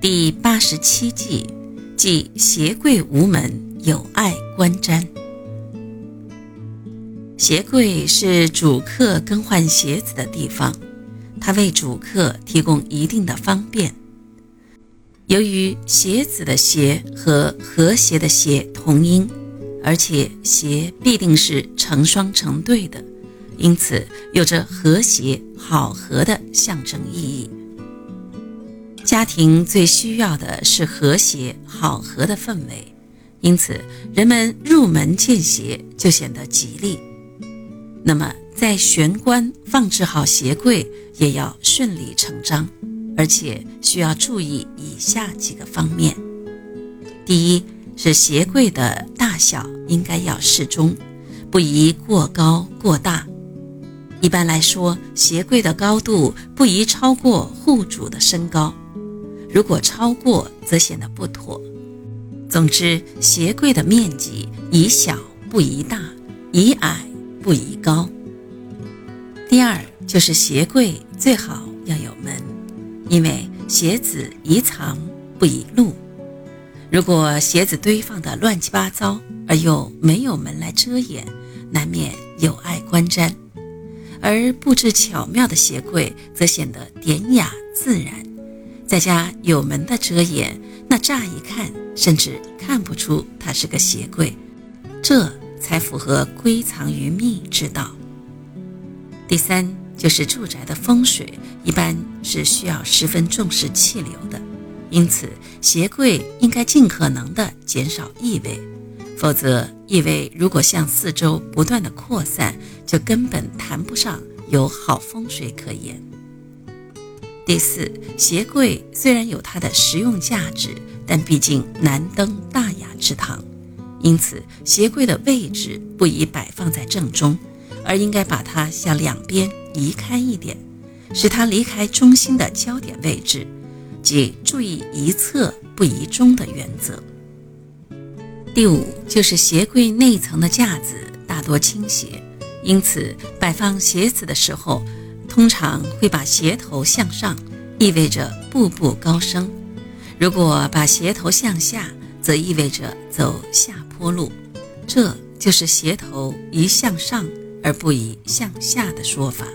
第八十七计，即鞋柜无门，有碍观瞻。鞋柜是主客更换鞋子的地方，它为主客提供一定的方便。由于鞋子的“鞋”和和谐的“谐”同音，而且鞋必定是成双成对的，因此有着和谐好合的象征意义。家庭最需要的是和谐好合的氛围，因此人们入门见鞋就显得吉利。那么，在玄关放置好鞋柜也要顺理成章，而且需要注意以下几个方面：第一是鞋柜的大小应该要适中，不宜过高过大。一般来说，鞋柜的高度不宜超过户主的身高。如果超过，则显得不妥。总之，鞋柜的面积宜小不宜大，宜矮不宜高。第二就是鞋柜最好要有门，因为鞋子宜藏不宜露。如果鞋子堆放的乱七八糟，而又没有门来遮掩，难免有碍观瞻。而布置巧妙的鞋柜，则显得典雅自然。在家有门的遮掩，那乍一看甚至看不出它是个鞋柜，这才符合归藏于密之道。第三就是住宅的风水，一般是需要十分重视气流的，因此鞋柜应该尽可能的减少异味，否则异味如果向四周不断的扩散，就根本谈不上有好风水可言。第四，鞋柜虽然有它的实用价值，但毕竟难登大雅之堂，因此鞋柜的位置不宜摆放在正中，而应该把它向两边移开一点，使它离开中心的焦点位置，即注意一侧不移中的原则。第五，就是鞋柜内层的架子大多倾斜，因此摆放鞋子的时候。通常会把鞋头向上，意味着步步高升；如果把鞋头向下，则意味着走下坡路。这就是鞋头宜向上而不宜向下的说法。